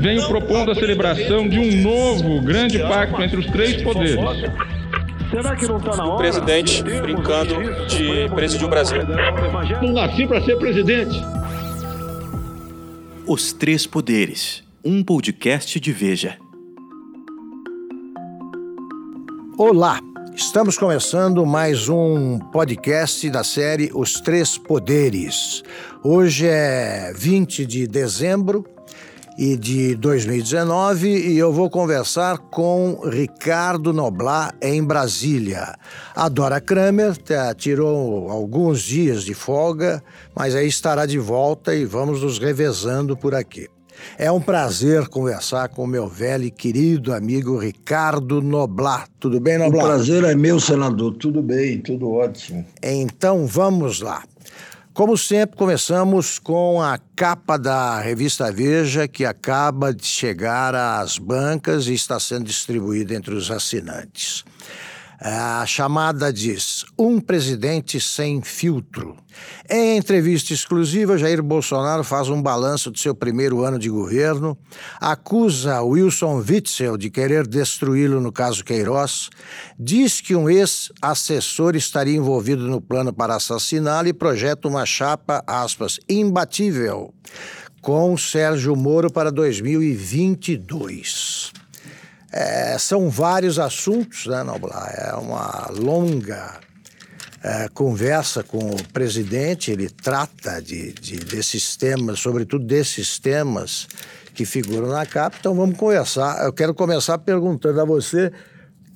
venho propondo a celebração de um novo grande pacto entre os três poderes. Será que não está na hora? O presidente brincando de presidir o Brasil. Não nasci para ser presidente. Os Três Poderes, um podcast de Veja. Olá, estamos começando mais um podcast da série Os Três Poderes. Hoje é 20 de dezembro e de 2019 e eu vou conversar com Ricardo Noblat em Brasília. A Dora Kramer tá, tirou alguns dias de folga, mas aí estará de volta e vamos nos revezando por aqui. É um prazer conversar com o meu velho e querido amigo Ricardo Noblat. Tudo bem, Noblat? O prazer é meu, senador. Tudo bem, tudo ótimo. Então vamos lá. Como sempre, começamos com a capa da revista Veja, que acaba de chegar às bancas e está sendo distribuída entre os assinantes. A chamada diz: Um presidente sem filtro. Em entrevista exclusiva, Jair Bolsonaro faz um balanço do seu primeiro ano de governo, acusa Wilson Witzel de querer destruí-lo no caso Queiroz, diz que um ex-assessor estaria envolvido no plano para assassiná-lo e projeta uma chapa, aspas, imbatível com Sérgio Moro para 2022. É, são vários assuntos, né, Noblar? É uma longa é, conversa com o presidente, ele trata de, de, desses temas, sobretudo desses temas que figuram na capa. Então vamos conversar. Eu quero começar perguntando a você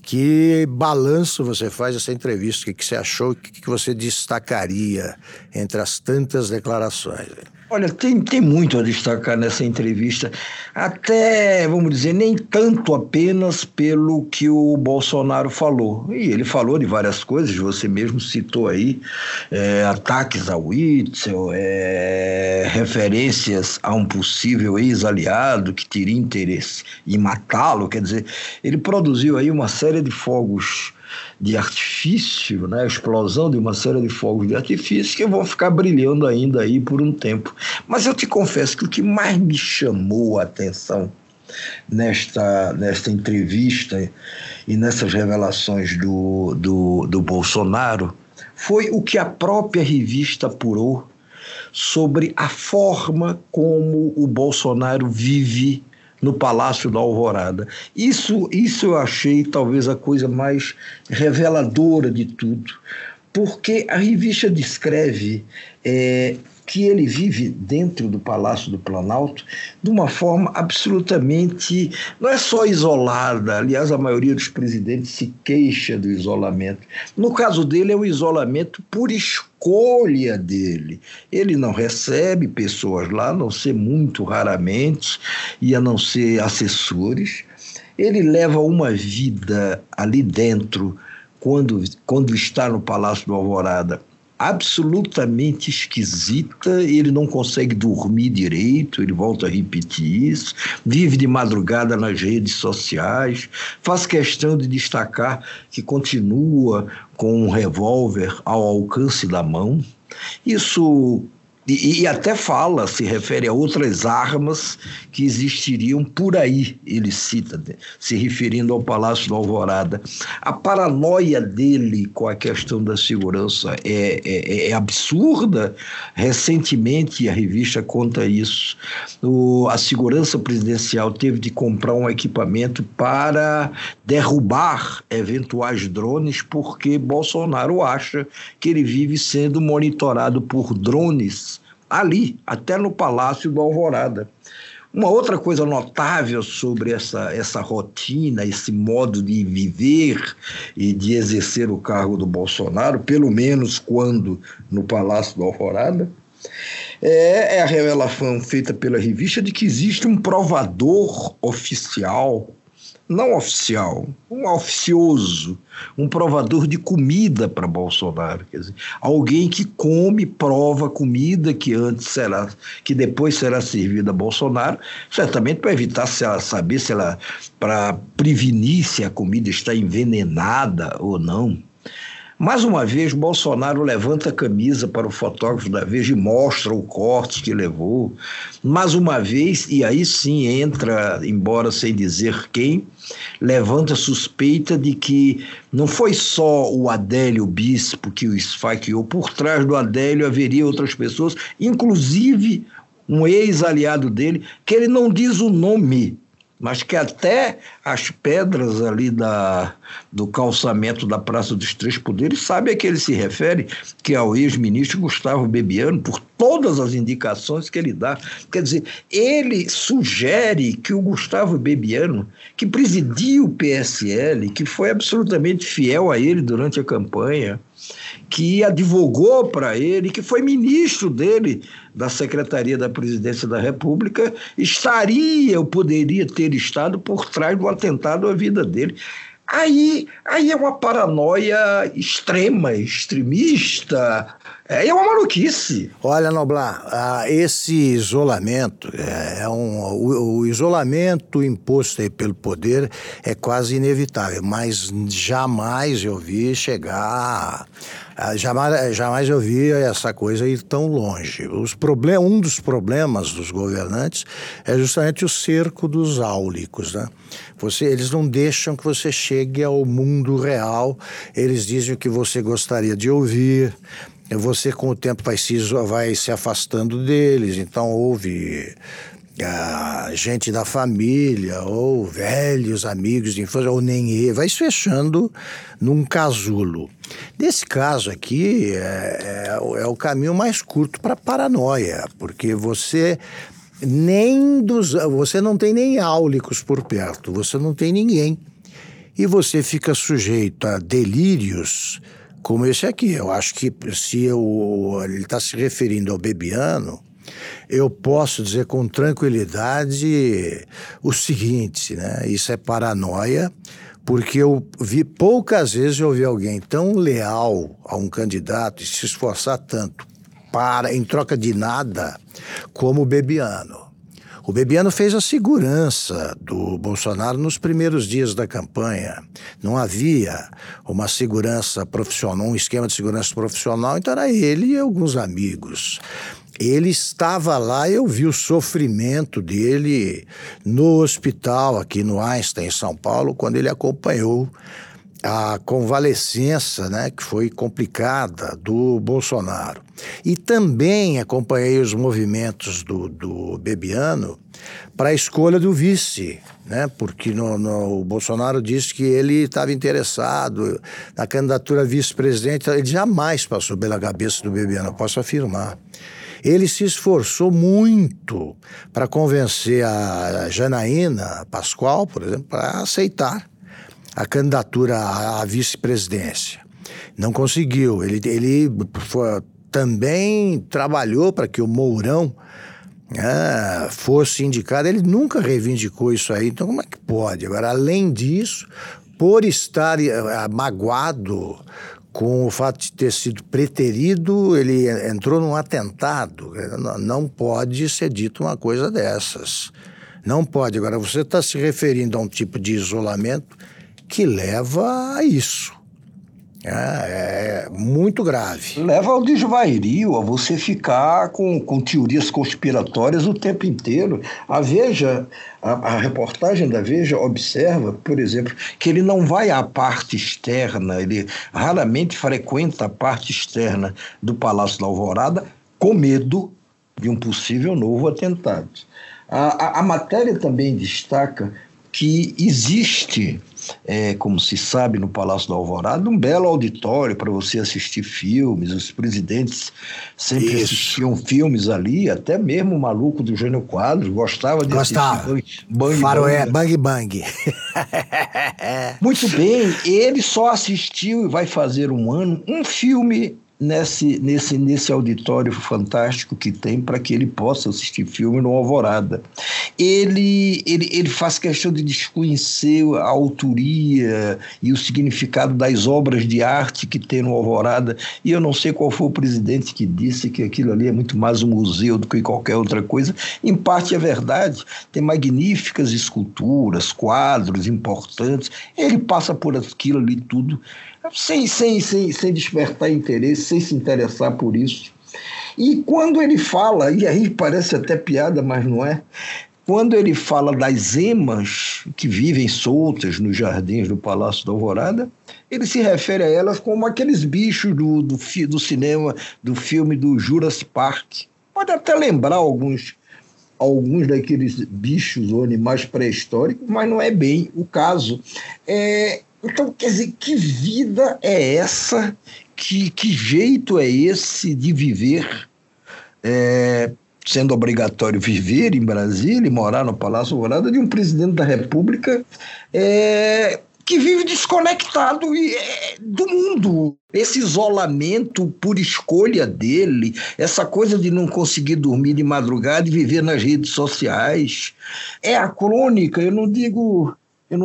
que balanço você faz dessa entrevista, o que, que você achou, o que, que você destacaria entre as tantas declarações. Olha, tem, tem muito a destacar nessa entrevista, até, vamos dizer, nem tanto apenas pelo que o Bolsonaro falou. E ele falou de várias coisas, você mesmo citou aí, é, ataques ao Witzel, é, referências a um possível ex-aliado que teria interesse em matá-lo, quer dizer, ele produziu aí uma série de fogos de artifício, né, a explosão de uma série de fogos de artifício que vão ficar brilhando ainda aí por um tempo. Mas eu te confesso que o que mais me chamou a atenção nesta, nesta entrevista e nessas revelações do, do, do Bolsonaro foi o que a própria revista apurou sobre a forma como o Bolsonaro vive no Palácio da Alvorada. Isso, isso eu achei talvez a coisa mais reveladora de tudo, porque a revista descreve é, que ele vive dentro do Palácio do Planalto de uma forma absolutamente. não é só isolada, aliás, a maioria dos presidentes se queixa do isolamento. No caso dele, é o isolamento por escolha dele. Ele não recebe pessoas lá, a não ser muito raramente, e a não ser assessores. Ele leva uma vida ali dentro, quando, quando está no Palácio do Alvorada absolutamente esquisita, ele não consegue dormir direito, ele volta a repetir isso, vive de madrugada nas redes sociais, faz questão de destacar que continua com um revólver ao alcance da mão. Isso e, e, até fala, se refere a outras armas que existiriam por aí, ele cita, se referindo ao Palácio da Alvorada. A paranoia dele com a questão da segurança é, é, é absurda. Recentemente, a revista conta isso. O, a segurança presidencial teve de comprar um equipamento para derrubar eventuais drones, porque Bolsonaro acha que ele vive sendo monitorado por drones ali, até no Palácio do Alvorada. Uma outra coisa notável sobre essa, essa rotina, esse modo de viver e de exercer o cargo do Bolsonaro, pelo menos quando no Palácio do Alvorada, é, é a revelação feita pela revista de que existe um provador oficial não oficial, um oficioso, um provador de comida para Bolsonaro, quer dizer, alguém que come, prova comida que antes será, que depois será servida a Bolsonaro, certamente para evitar se ela saber se ela, para prevenir se a comida está envenenada ou não. Mais uma vez, Bolsonaro levanta a camisa para o fotógrafo da Veja e mostra o corte que levou. Mais uma vez, e aí sim entra, embora sem dizer quem, levanta suspeita de que não foi só o Adélio Bispo que o esfaqueou, por trás do Adélio haveria outras pessoas, inclusive um ex-aliado dele, que ele não diz o nome, mas que até as pedras ali da, do calçamento da Praça dos Três Poderes sabe a que ele se refere, que é ao ex-ministro Gustavo Bebiano, por todas as indicações que ele dá. Quer dizer, ele sugere que o Gustavo Bebiano, que presidia o PSL, que foi absolutamente fiel a ele durante a campanha, que advogou para ele, que foi ministro dele da Secretaria da Presidência da República, estaria ou poderia ter estado por trás do atentado à vida dele. Aí, aí é uma paranoia extrema, extremista, é, é uma maluquice. Olha, Noblar, ah, esse isolamento, é, é um, o, o, isolamento imposto aí pelo poder é quase inevitável, mas jamais eu vi chegar jamais, jamais eu vi essa coisa ir tão longe. Os problem, um dos problemas dos governantes é justamente o cerco dos áulicos. Né? Você, eles não deixam que você chegue ao mundo real, eles dizem o que você gostaria de ouvir, você com o tempo vai se, vai se afastando deles, então houve gente da família, ou velhos amigos de infância, ou nem ele, vai se fechando num casulo. Nesse caso aqui, é, é, é o caminho mais curto para paranoia, porque você nem dos. Você não tem nem áulicos por perto, você não tem ninguém. E você fica sujeito a delírios como esse aqui. Eu acho que se eu, ele está se referindo ao Bebiano eu posso dizer com tranquilidade o seguinte, né? Isso é paranoia, porque eu vi poucas vezes eu vi alguém tão leal a um candidato e se esforçar tanto para em troca de nada como o Bebiano. O Bebiano fez a segurança do Bolsonaro nos primeiros dias da campanha. Não havia uma segurança profissional, um esquema de segurança profissional, então era ele e alguns amigos. Ele estava lá, eu vi o sofrimento dele no hospital aqui no Einstein, em São Paulo, quando ele acompanhou a convalescença, né, que foi complicada, do Bolsonaro. E também acompanhei os movimentos do, do Bebiano para a escolha do vice, né, porque no, no, o Bolsonaro disse que ele estava interessado na candidatura a vice-presidente, ele jamais passou pela cabeça do Bebiano, posso afirmar. Ele se esforçou muito para convencer a Janaína Pascoal, por exemplo, para aceitar a candidatura à vice-presidência. Não conseguiu. Ele, ele foi, também trabalhou para que o Mourão é, fosse indicado. Ele nunca reivindicou isso aí. Então, como é que pode? Agora, além disso, por estar uh, magoado com o fato de ter sido preterido, ele entrou num atentado. Não pode ser dito uma coisa dessas. Não pode. Agora, você está se referindo a um tipo de isolamento que leva a isso. É, é, muito grave. Leva ao desvairio, a você ficar com, com teorias conspiratórias o tempo inteiro. A Veja, a, a, reportagem da Veja observa, por exemplo, que ele não vai à parte externa, ele raramente frequenta a parte externa do Palácio da Alvorada com medo de um possível novo atentado. a, a, a matéria também destaca que existe é, como se sabe, no Palácio da Alvorada, um belo auditório para você assistir filmes. Os presidentes sempre Isso. assistiam filmes ali, até mesmo o maluco do Jânio Quadros gostava de gostava. assistir Bang Bang. Bang Bang. Muito bem, ele só assistiu e vai fazer um ano um filme nesse, nesse, nesse auditório fantástico que tem para que ele possa assistir filme no Alvorada. ele, ele, ele faz questão de desconhecer a autoria e o significado das obras de arte que tem no Alvorada. E eu não sei qual foi o presidente que disse que aquilo ali é muito mais um museu do que qualquer outra coisa. Em parte é verdade, tem magníficas esculturas, quadros importantes. Ele passa por aquilo ali tudo sem, sem, sem, sem despertar interesse, sem se interessar por isso. E quando ele fala, e aí parece até piada, mas não é, quando ele fala das emas que vivem soltas nos jardins do Palácio da Alvorada, ele se refere a elas como aqueles bichos do, do, do cinema, do filme do Jurassic Park. Pode até lembrar alguns, alguns daqueles bichos ou animais pré-históricos, mas não é bem o caso. É, então, quer dizer, que vida é essa que, que jeito é esse de viver, é, sendo obrigatório viver em Brasília e morar no Palácio Alvorada de um presidente da República é, que vive desconectado é, do mundo. Esse isolamento por escolha dele, essa coisa de não conseguir dormir de madrugada e viver nas redes sociais, é a crônica, eu não digo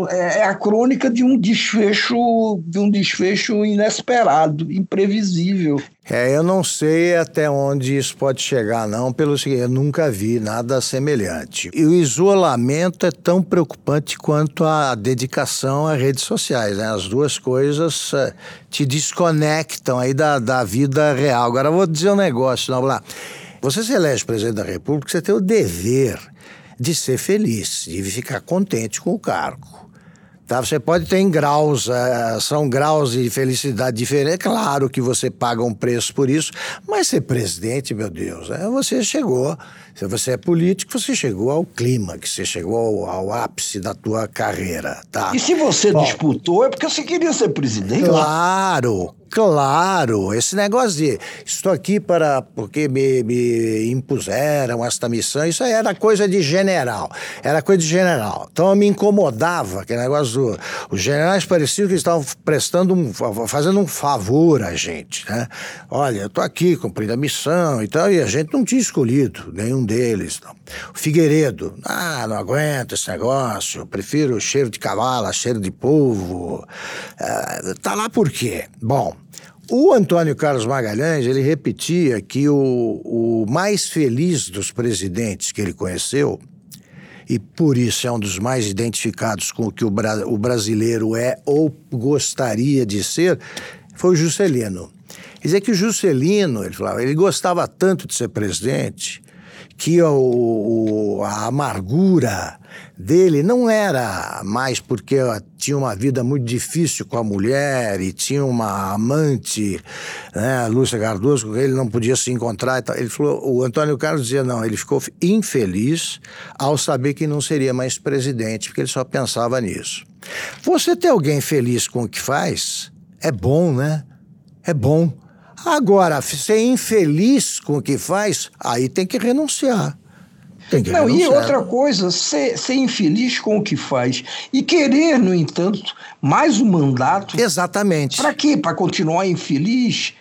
é, é a crônica de um desfecho, de um desfecho inesperado, imprevisível. É, eu não sei até onde isso pode chegar, não, pelo seguinte, eu nunca vi nada semelhante. E o isolamento é tão preocupante quanto a dedicação às redes sociais, né? As duas coisas uh, te desconectam aí da, da vida real. Agora, eu vou dizer um negócio, não, lá. Você se elege presidente da República, você tem o dever de ser feliz, de ficar contente com o cargo. Tá? Você pode ter em graus, uh, são graus de felicidade diferentes. É claro que você paga um preço por isso, mas ser presidente, meu Deus, é, você chegou. Se você é político, você chegou ao clímax, você chegou ao, ao, ápice da tua carreira, tá? E se você Bom, disputou, é porque você queria ser presidente? Claro, Claro, esse negócio de estou aqui para porque me, me, impuseram esta missão, isso aí era coisa de general, era coisa de general. Então me incomodava aquele negócio do, os generais pareciam que estavam prestando um, fazendo um favor a gente, né? Olha, eu estou aqui cumprindo a missão e tal, e a gente não tinha escolhido nenhum deles. Não. O Figueiredo, ah, não aguento esse negócio, prefiro cheiro de cavalo, cheiro de polvo. Ah, tá lá por quê? Bom, o Antônio Carlos Magalhães, ele repetia que o, o mais feliz dos presidentes que ele conheceu, e por isso é um dos mais identificados com o que o, bra o brasileiro é ou gostaria de ser, foi o Juscelino. Quer dizer que o Juscelino, ele falava, ele gostava tanto de ser presidente que o, a amargura dele não era mais porque tinha uma vida muito difícil com a mulher e tinha uma amante, né, Lúcia Cardoso, com ele não podia se encontrar. Ele falou, o Antônio Carlos dizia não, ele ficou infeliz ao saber que não seria mais presidente, porque ele só pensava nisso. Você ter alguém feliz com o que faz é bom, né? É bom. Agora, ser infeliz com o que faz, aí tem que renunciar. Tem que Não, e outra coisa, ser, ser infeliz com o que faz e querer, no entanto, mais um mandato. Exatamente. Para quê? Para continuar infeliz?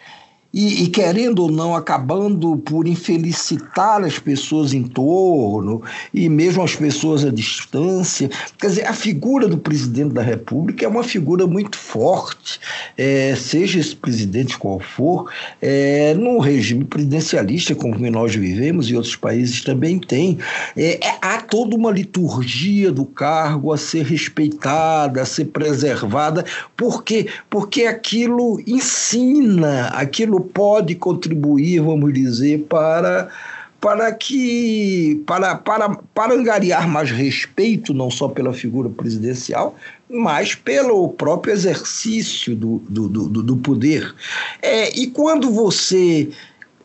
E, e, querendo ou não, acabando por infelicitar as pessoas em torno e mesmo as pessoas à distância. Quer dizer, a figura do presidente da República é uma figura muito forte, é, seja esse presidente qual for, é, no regime presidencialista como nós vivemos e outros países também tem, é, é, há toda uma liturgia do cargo a ser respeitada, a ser preservada, por quê? Porque aquilo ensina, aquilo pode contribuir, vamos dizer, para para que para, para, para angariar mais respeito não só pela figura presidencial, mas pelo próprio exercício do, do, do, do poder. É, e quando você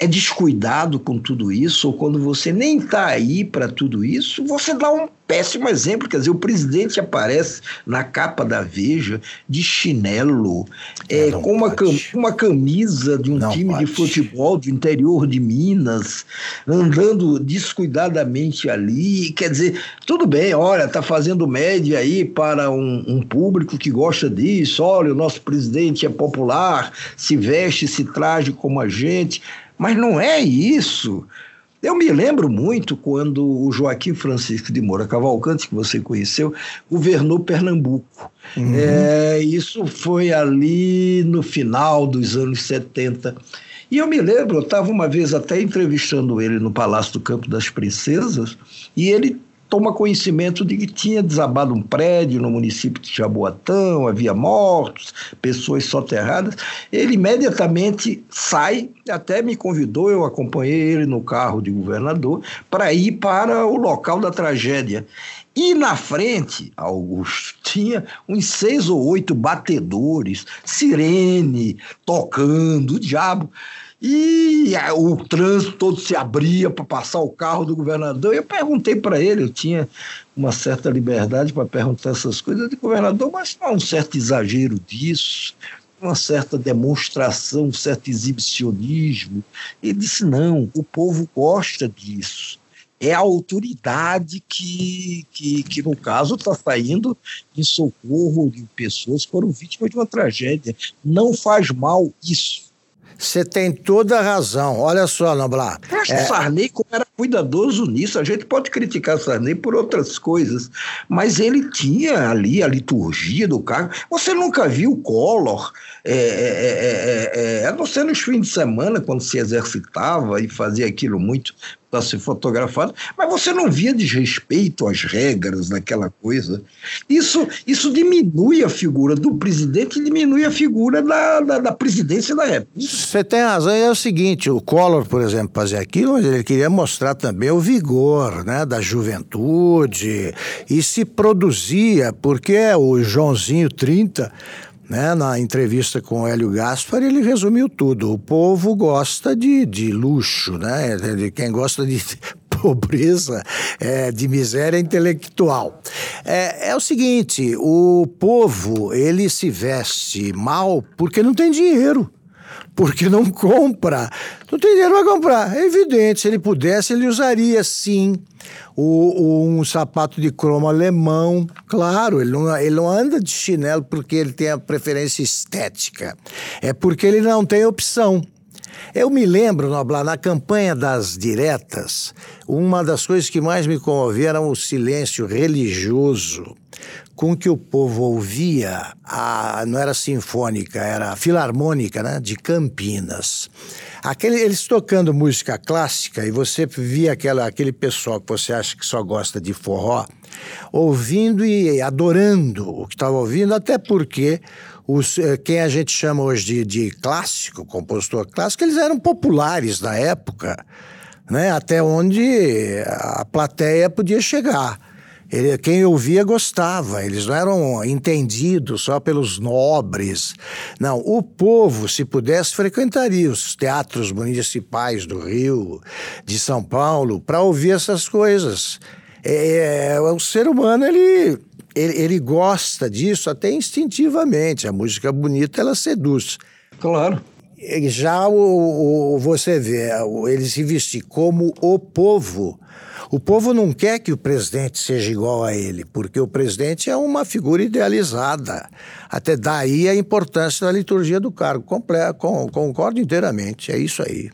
é descuidado com tudo isso, ou quando você nem está aí para tudo isso, você dá um péssimo exemplo. Quer dizer, o presidente aparece na capa da Veja de chinelo, é, com uma, cam uma camisa de um não time pode. de futebol do interior de Minas, andando descuidadamente ali. Quer dizer, tudo bem, olha, está fazendo média aí para um, um público que gosta disso. Olha, o nosso presidente é popular, se veste, se traje como a gente. Mas não é isso. Eu me lembro muito quando o Joaquim Francisco de Moura Cavalcante, que você conheceu, governou Pernambuco. Uhum. É, isso foi ali no final dos anos 70. E eu me lembro, eu estava uma vez até entrevistando ele no Palácio do Campo das Princesas, e ele toma conhecimento de que tinha desabado um prédio no município de Jaboatão, havia mortos, pessoas soterradas. Ele imediatamente sai, até me convidou, eu acompanhei ele no carro de governador, para ir para o local da tragédia. E na frente, Augusto, tinha uns seis ou oito batedores, sirene, tocando, o diabo. E o trânsito todo se abria para passar o carro do governador. Eu perguntei para ele, eu tinha uma certa liberdade para perguntar essas coisas. Disse, governador, mas não há um certo exagero disso? Uma certa demonstração, um certo exibicionismo? Ele disse: não, o povo gosta disso é a autoridade que, que, que no caso, está saindo em socorro de pessoas que foram vítimas de uma tragédia. Não faz mal isso. Você tem toda a razão. Olha só, Noblar. Eu acho é... que Sarney era cuidadoso nisso. A gente pode criticar Sarney por outras coisas, mas ele tinha ali a liturgia do cargo. Você nunca viu o Collor, é, é, é, a não ser nos fins de semana, quando se exercitava e fazia aquilo muito para ser fotografado, mas você não via desrespeito às regras daquela coisa. Isso, isso diminui a figura do presidente e diminui a figura da, da, da presidência da República. Você tem razão, é o seguinte, o Collor, por exemplo, fazia aquilo, mas ele queria mostrar também o vigor né, da juventude e se produzia, porque o Joãozinho 30 né, na entrevista com o Hélio Gaspar, ele resumiu tudo. O povo gosta de, de luxo, né? De quem gosta de pobreza, é, de miséria intelectual. É, é o seguinte: o povo ele se veste mal porque não tem dinheiro porque não compra. Não tem dinheiro para comprar. É evidente, se ele pudesse, ele usaria sim o, um sapato de cromo alemão. Claro, ele não, ele não anda de chinelo porque ele tem a preferência estética. É porque ele não tem opção. Eu me lembro, Noblar, na campanha das diretas, uma das coisas que mais me comovia era o silêncio religioso com que o povo ouvia, a, não era sinfônica, era filarmônica, né, de Campinas. Aquele, eles tocando música clássica e você via aquela, aquele pessoal que você acha que só gosta de forró, ouvindo e adorando o que estava ouvindo, até porque os, eh, quem a gente chama hoje de, de clássico, compositor clássico, eles eram populares na época, né? até onde a plateia podia chegar. Ele, quem ouvia gostava, eles não eram entendidos só pelos nobres. Não, o povo, se pudesse, frequentaria os teatros municipais do Rio, de São Paulo, para ouvir essas coisas. É, é, o ser humano, ele, ele, ele gosta disso até instintivamente. A música bonita, ela seduz. Claro. Já o, o, você vê, ele se vestir como o povo o povo não quer que o presidente seja igual a ele, porque o presidente é uma figura idealizada. Até daí a importância da liturgia do cargo. concordo inteiramente, é isso aí.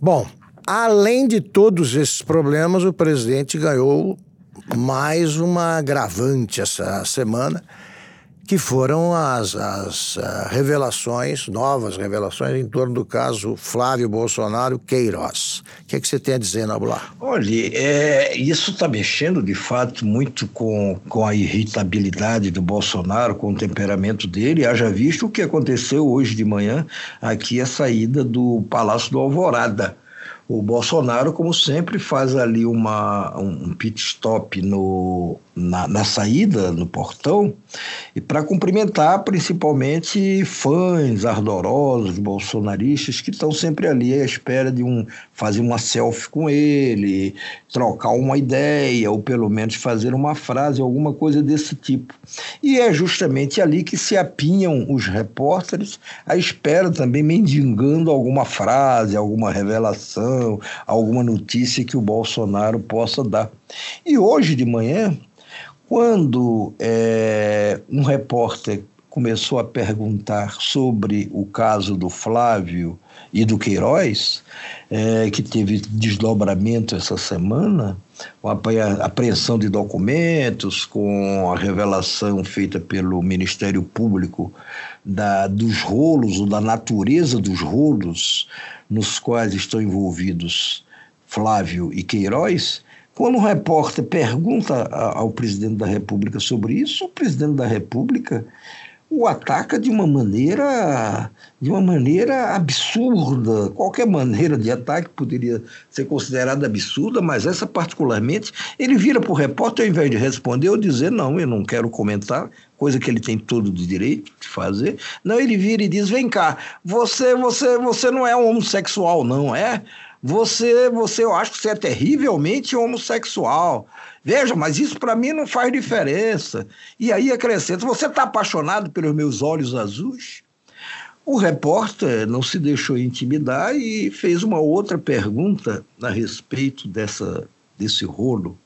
Bom, além de todos esses problemas, o presidente ganhou mais uma agravante essa semana que foram as, as uh, revelações, novas revelações, em torno do caso Flávio Bolsonaro Queiroz. O que, é que você tem a dizer, Nabular? Olha, é, isso está mexendo, de fato, muito com, com a irritabilidade do Bolsonaro, com o temperamento dele. Haja visto o que aconteceu hoje de manhã, aqui a saída do Palácio do Alvorada o Bolsonaro, como sempre, faz ali uma, um pit stop no, na, na saída, no portão, e para cumprimentar principalmente fãs ardorosos, bolsonaristas, que estão sempre ali à espera de um fazer uma selfie com ele, trocar uma ideia, ou pelo menos fazer uma frase, alguma coisa desse tipo. E é justamente ali que se apinham os repórteres à espera também, mendigando alguma frase, alguma revelação, alguma notícia que o Bolsonaro possa dar. E hoje de manhã, quando é, um repórter começou a perguntar sobre o caso do Flávio e do Queiroz, é, que teve desdobramento essa semana, a apreensão de documentos, com a revelação feita pelo Ministério Público da, dos rolos, ou da natureza dos rolos nos quais estão envolvidos Flávio e Queiroz, quando um repórter pergunta ao presidente da República sobre isso, o presidente da República o ataca de uma maneira de uma maneira absurda. Qualquer maneira de ataque poderia ser considerada absurda, mas essa particularmente, ele vira para o repórter ao invés de responder ou dizer não, eu não quero comentar, coisa que ele tem todo o direito de fazer. Não, ele vira e diz: "Vem cá, você você você não é um homossexual não, é? Você você eu acho que você é terrivelmente homossexual. Veja, mas isso para mim não faz diferença. E aí acrescenta: você está apaixonado pelos meus olhos azuis? O repórter não se deixou intimidar e fez uma outra pergunta a respeito dessa, desse rolo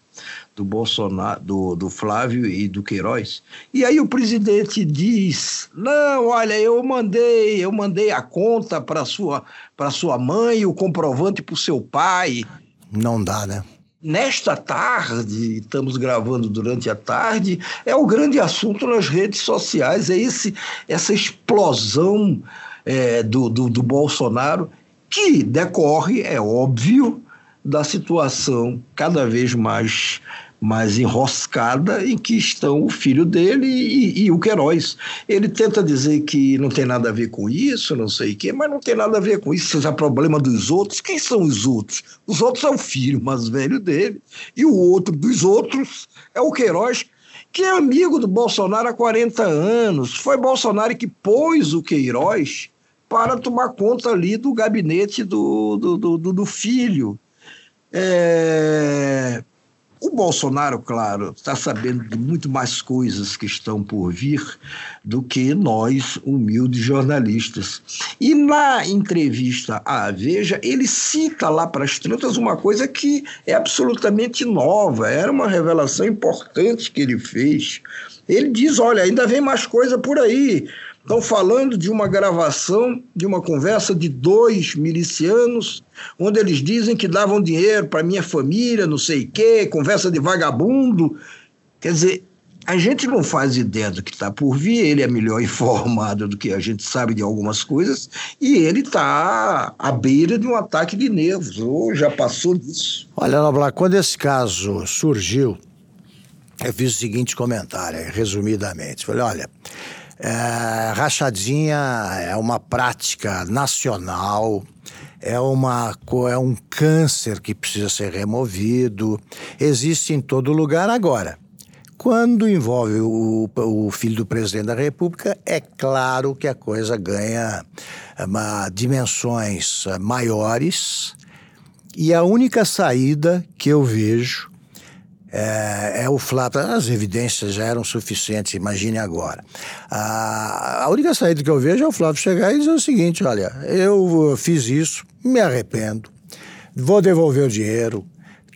do Bolsonaro, do, do Flávio e do Queiroz. E aí o presidente diz: "Não, olha, eu mandei, eu mandei a conta para sua para sua mãe, o comprovante para o seu pai". Não dá, né? Nesta tarde, estamos gravando durante a tarde, é o grande assunto nas redes sociais, é esse, essa explosão é, do, do, do Bolsonaro, que decorre, é óbvio, da situação cada vez mais mais enroscada em que estão o filho dele e, e, o Queiroz. Ele tenta dizer que não tem nada a ver com isso, não sei o quê, mas não tem nada a ver com isso. Isso é problema dos outros. Quem são os outros? Os outros são o filho mais velho dele e o outro dos outros é o Queiroz, que é amigo do Bolsonaro há 40 anos. Foi Bolsonaro que pôs o Queiroz para tomar conta ali do gabinete do, do, do, do filho. É, o Bolsonaro, claro, está sabendo de muito mais coisas que estão por vir do que nós, humildes jornalistas. E na entrevista à Veja, ele cita lá para as tantas uma coisa que é absolutamente nova, era uma revelação importante que ele fez. Ele diz: olha, ainda vem mais coisa por aí. Estão falando de uma gravação de uma conversa de dois milicianos, onde eles dizem que davam dinheiro para minha família, não sei o quê, conversa de vagabundo. Quer dizer, a gente não faz ideia do que está por vir, ele é melhor informado do que a gente sabe de algumas coisas, e ele está à beira de um ataque de nervos, ou já passou disso. Olha, Noblar, quando esse caso surgiu, eu fiz o seguinte comentário, resumidamente. Falei, olha, é, rachadinha é uma prática nacional, é, uma, é um câncer que precisa ser removido, existe em todo lugar agora. Quando envolve o, o filho do presidente da República, é claro que a coisa ganha uma, dimensões maiores e a única saída que eu vejo é, é, o Flávio. As evidências já eram suficientes, imagine agora. A, a única saída que eu vejo é o Flávio chegar e dizer o seguinte: olha, eu fiz isso, me arrependo, vou devolver o dinheiro.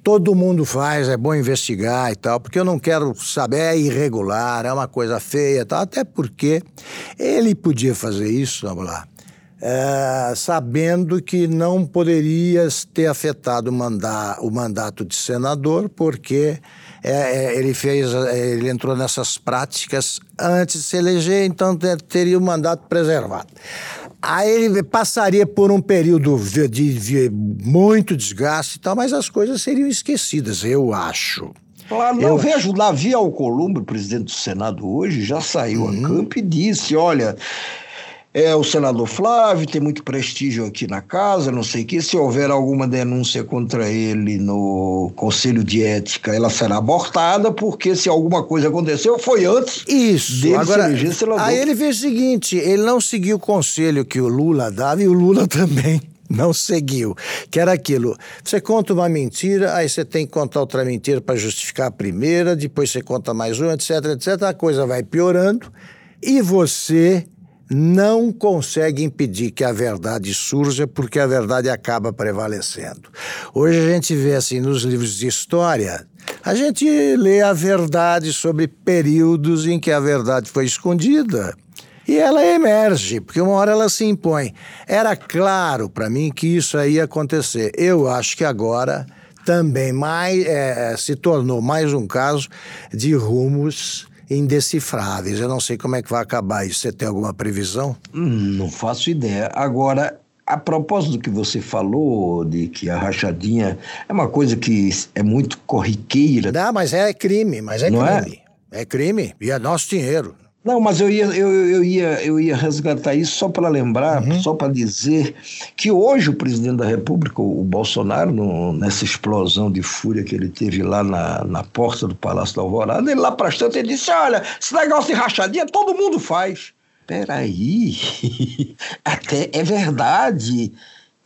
Todo mundo faz, é bom investigar e tal, porque eu não quero saber, é irregular, é uma coisa feia e tal, até porque ele podia fazer isso, vamos lá, é, sabendo que não poderia ter afetado o, manda o mandato de senador, porque é, é, ele fez, é, ele entrou nessas práticas antes de se eleger, então teria o mandato preservado. Aí ele passaria por um período de, de, de muito desgaste e tal, mas as coisas seriam esquecidas, eu acho. Claro, eu vejo Davi Alcolumbre, presidente do Senado hoje, já saiu uhum. a campo e disse: olha, é o senador Flávio, tem muito prestígio aqui na casa, não sei o que. Se houver alguma denúncia contra ele no Conselho de Ética, ela será abortada, porque se alguma coisa aconteceu, foi antes Isso. dele Agora, se eleger senador. Aí ele fez o seguinte: ele não seguiu o conselho que o Lula dava e o Lula também não seguiu. Que era aquilo: você conta uma mentira, aí você tem que contar outra mentira para justificar a primeira, depois você conta mais uma, etc, etc. A coisa vai piorando e você não consegue impedir que a verdade surja porque a verdade acaba prevalecendo. Hoje a gente vê assim nos livros de história, a gente lê a verdade sobre períodos em que a verdade foi escondida. E ela emerge, porque uma hora ela se impõe. Era claro para mim que isso ia acontecer. Eu acho que agora também mais, é, se tornou mais um caso de rumos indecifráveis. Eu não sei como é que vai acabar isso. Você tem alguma previsão? Hum, não faço ideia. Agora, a propósito do que você falou, de que a rachadinha é uma coisa que é muito corriqueira. Não, mas é crime, mas é Não é? crime. É? crime e é nosso dinheiro. Não, mas eu ia, eu, eu ia, eu ia resgatar isso só para lembrar, só para dizer que hoje o presidente da República, o Bolsonaro, no- nessa explosão de fúria que ele teve lá na, na porta do Palácio da Alvorada, ele lá para ele disse: olha, esse negócio de rachadinha todo mundo faz. Peraí, até é verdade,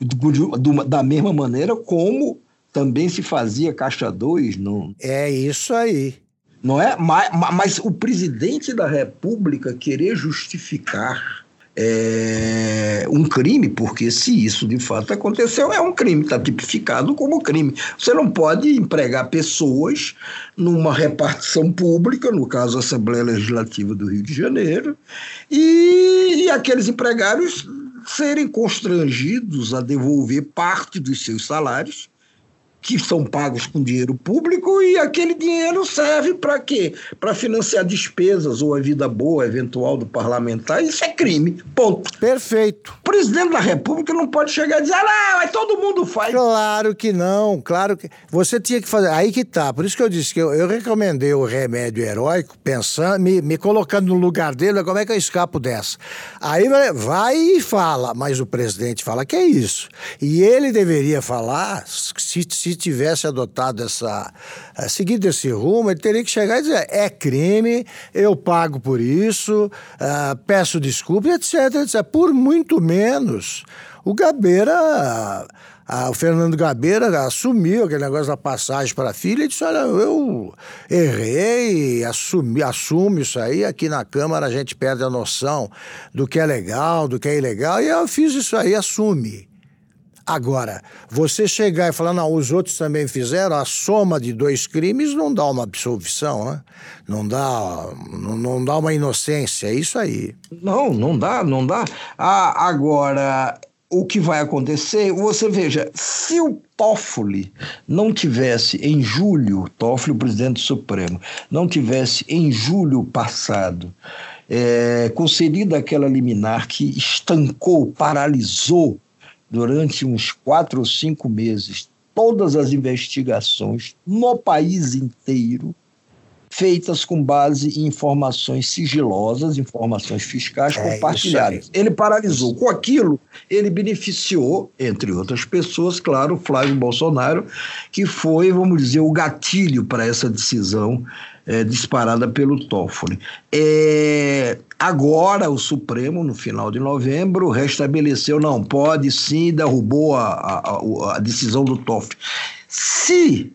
do- do- da mesma maneira como também se fazia Caixa 2 no, É isso aí. Não é? Mas, mas o presidente da República querer justificar é, um crime, porque se isso de fato aconteceu, é um crime, está tipificado como crime. Você não pode empregar pessoas numa repartição pública, no caso a Assembleia Legislativa do Rio de Janeiro, e, e aqueles empregados serem constrangidos a devolver parte dos seus salários que são pagos com dinheiro público e aquele dinheiro serve para quê? Para financiar despesas ou a vida boa eventual do parlamentar. Isso é crime. Ponto. Perfeito. O presidente da República não pode chegar e dizer, ah, mas todo mundo faz. Claro que não, claro que. Você tinha que fazer. Aí que tá. Por isso que eu disse que eu, eu recomendei o remédio heróico, pensando, me, me colocando no lugar dele, como é que eu escapo dessa? Aí vai- e fala, mas o presidente fala que é isso. E ele deveria falar, se, se tivesse adotado essa. eh, seguido esse rumo, ele teria que chegar e dizer: é crime, eu pago por isso, ah, peço desculpa, etc, etc. Por muito menos. O Gabeira. Ah, o Fernando Gabeira assumiu aquele negócio da passagem para a filha e disse: Olha, eu errei, assumi, assumo isso aí. Aqui na Câmara a gente perde a noção do que é legal, do que é ilegal, e eu fiz isso aí, assume. Agora, você chegar e falar, não, os outros também fizeram, a soma de dois crimes não dá uma absolvição, né? Não dá, não, não dá uma inocência, é isso aí. Não, não dá, não dá. Ah, agora, o que vai acontecer, você veja, se o Toffoli não tivesse em julho, Toffoli, o presidente do Supremo, não tivesse em julho passado é, aquela liminar que estancou, paralisou durante uns quatro ou cinco meses todas as investigações no país inteiro, feitas com base em informações sigilosas, informações fiscais É, compartilhadas. Ele paralisou. Com aquilo, ele beneficiou, entre outras pessoas, claro, o Flávio Bolsonaro, que foi, vamos dizer, o gatilho para essa decisão eh, disparada pelo Toffoli. É, agora, o Supremo, no final de novembro, restabeleceu, não, pode sim, derrubou a, a- a- decisão do Toffoli. Se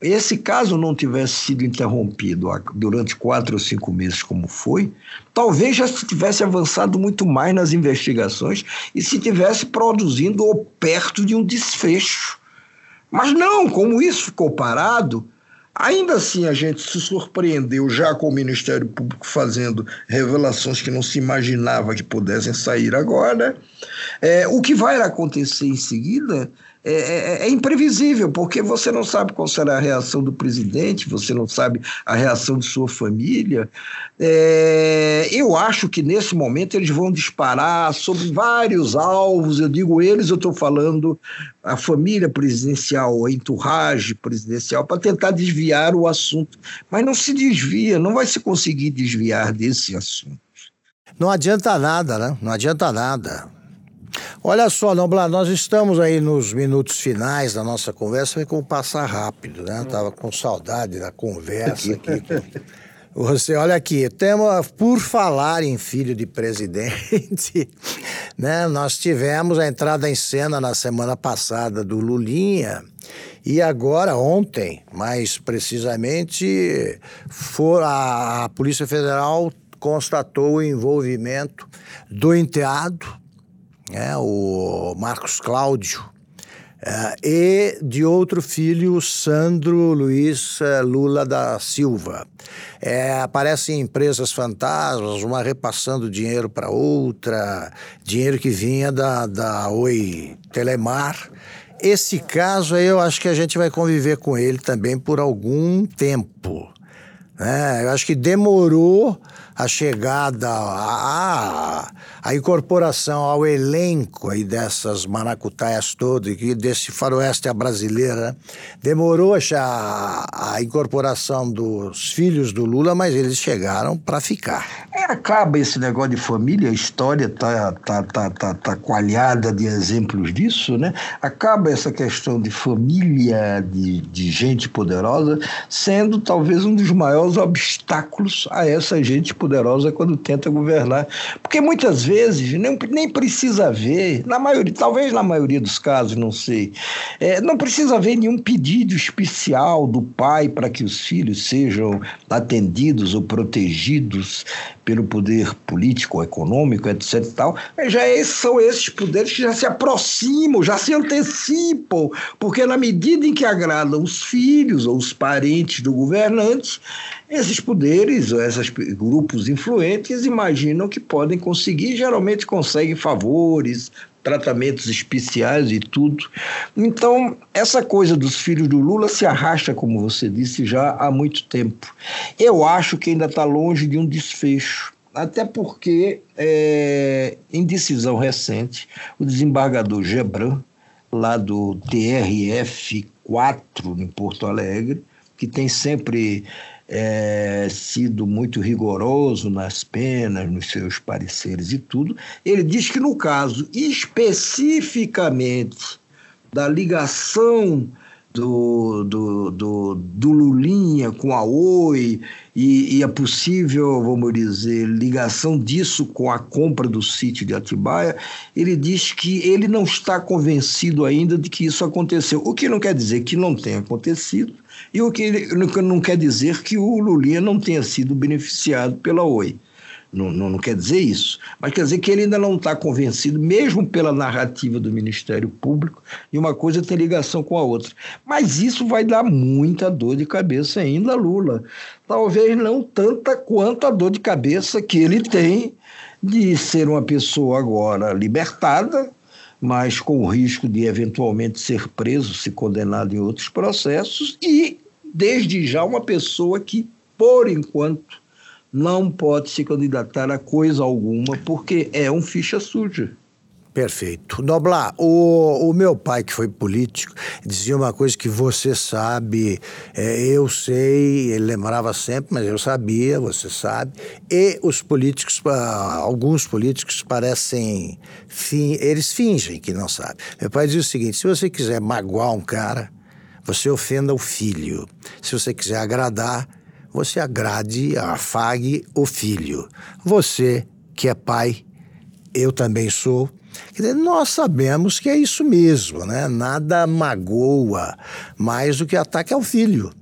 esse caso não tivesse sido interrompido durante quatro ou cinco meses, como foi, talvez já se tivesse avançado muito mais nas investigações e se tivesse produzindo ou perto de um desfecho. Mas não, como isso ficou parado, ainda assim a gente se surpreendeu já com o Ministério Público fazendo revelações que não se imaginava que pudessem sair agora. É, o que vai acontecer em seguida é, é- é imprevisível, porque você não sabe qual será a reação do presidente, você não sabe a reação de sua família. É, eu acho que nesse momento eles vão disparar sobre vários alvos. Eu digo eles, eu estou falando a família presidencial, a entourage presidencial, para tentar desviar o assunto. Mas não se desvia, não vai se conseguir desviar desse assunto. Não adianta nada, né? Não adianta nada. Olha só, Noblar, nós estamos aí nos minutos finais da nossa conversa, vê como passa rápido, né? Tava com saudade da conversa aqui. Você, olha aqui, temos, por falar em filho de presidente, né? Nós tivemos a entrada em cena na semana passada do Lulinha e agora, ontem, mais precisamente, for, a, a Polícia Federal constatou o envolvimento do enteado, né, o Marcos Cláudio, Uh, e de outro filho, Sandro Luiz uh, Lula da Silva. É, aparecem empresas fantasmas, uma repassando dinheiro para outra, dinheiro que vinha da, da Oi Telemar. Esse caso aí eu acho que a gente vai conviver com ele também por algum tempo. Né? Eu acho que demorou a chegada, a, a incorporação ao elenco aí dessas maracutaias todas, desse faroeste à brasileira, demorou a, a incorporação dos filhos do Lula, mas eles chegaram para ficar. É, acaba esse negócio de família, a história tá, tá, tá, tá, tá coalhada de exemplos disso, né? Acaba essa questão de família, de, de gente poderosa, sendo talvez um dos maiores obstáculos a essa gente poderosa quando tenta governar. Porque muitas vezes nem, nem precisa haver, na maioria, talvez na maioria dos casos, não sei, é, não precisa haver nenhum pedido especial do pai para que os filhos sejam atendidos ou protegidos pelo poder político, econômico, etc. Tal, já esses, são esses poderes que já se aproximam, já se antecipam, porque na medida em que agradam os filhos ou os parentes do governante, esses poderes, esses grupos influentes imaginam que podem conseguir, geralmente conseguem favores, tratamentos especiais e tudo. Então, essa coisa dos filhos do Lula se arrasta, como você disse, já há muito tempo. Eu acho que ainda está longe de um desfecho. Até porque, é, em decisão recente, o desembargador Gebran, lá do TRF 4 em Porto Alegre, que tem sempre é, sido muito rigoroso nas penas, nos seus pareceres e tudo, ele diz que no caso especificamente da ligação do, do, do, do Lulinha com a Oi e, e, a possível, vamos dizer, ligação disso com a compra do sítio de Atibaia, ele diz que ele não está convencido ainda de que isso aconteceu. O que não quer dizer que não tenha acontecido, e o que não quer dizer que o Lulinha não tenha sido beneficiado pela Oi. Não, não, não, quer dizer isso, mas quer dizer que ele ainda não está convencido, mesmo pela narrativa do Ministério Público, e uma coisa tem ligação com a outra. Mas isso vai dar muita dor de cabeça ainda Lula. Talvez não tanta quanto a dor de cabeça que ele tem de ser uma pessoa agora libertada, mas com o risco de eventualmente ser preso, se condenado em outros processos, e desde já uma pessoa que, por enquanto, não pode se candidatar a coisa alguma, porque é um ficha suja. Perfeito. Noblar, o, o meu pai, que foi político, dizia uma coisa que você sabe, é, eu sei, ele lembrava sempre, mas eu sabia, você sabe. E os políticos, ah, alguns políticos parecem, fin, eles fingem que não sabem. Meu pai dizia o seguinte: se você quiser magoar um cara, você ofenda o filho. Se você quiser agradar, você agrade, afague o filho. Você que é pai, eu também sou dizer, nós sabemos que é isso mesmo, né? Nada magoa mais do que ataque ao filho.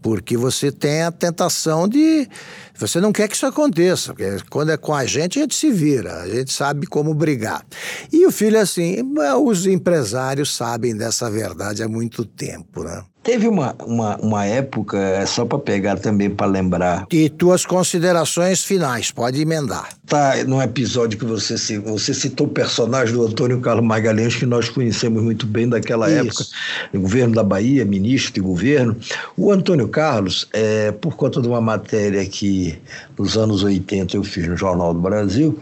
Porque você tem a tentação de. Você não quer que isso aconteça, porque quando é com a gente, a gente se vira, a gente sabe como brigar. E o filho, assim, os empresários sabem dessa verdade há muito tempo, né? Teve uma, uma, uma época, é só para pegar também para lembrar. E tuas considerações finais, pode emendar. Tá, num episódio que você, você citou o personagem do Antônio Carlos Magalhães, que nós conhecemos muito bem daquela Isso. época, no governo da Bahia, ministro de governo. O Antônio Carlos, é, por conta de uma matéria que nos anos 80 eu fiz no Jornal do Brasil,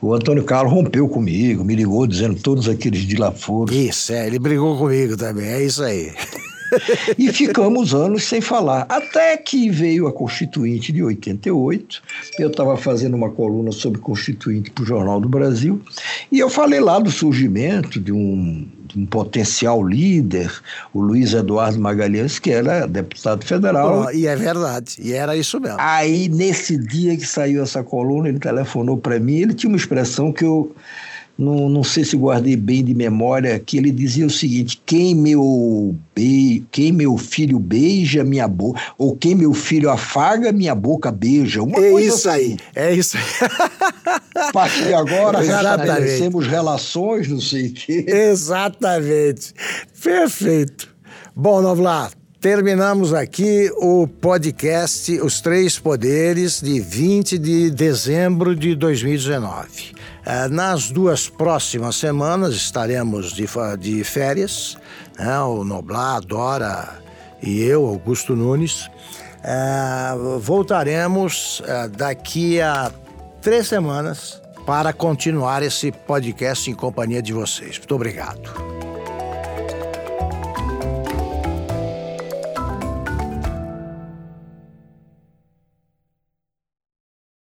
o Antônio Carlos rompeu comigo, me ligou dizendo todos aqueles de lá foram. Isso, é, ele brigou comigo também, é isso aí e ficamos anos sem falar. Até que veio a Constituinte de 88. Eu estava fazendo uma coluna sobre Constituinte para o Jornal do Brasil. E eu falei lá do surgimento de um, de um potencial líder, o Luiz Eduardo Magalhães, que era deputado federal. Oh, e é verdade, e era isso mesmo. Aí, nesse dia que saiu essa coluna, ele telefonou para mim, ele tinha uma expressão que eu não, não sei se guardei bem de memória, que ele dizia o seguinte: quem meu, be... quem meu filho beija, minha boca, ou quem meu filho afaga, minha boca beija. Uma é isso assim. aí, é isso aí. A partir de agora, estabelecemos relações, não sei o quê. Exatamente. Perfeito. Bom, lá. Terminamos aqui o podcast Os Três Poderes de 20 de dezembro de 2019. Eh, Nas duas próximas semanas estaremos de, de férias, né? o Noblar, Dora e eu, Augusto Nunes. Eh, voltaremos eh, daqui a três semanas para continuar esse podcast em companhia de vocês. Muito obrigado.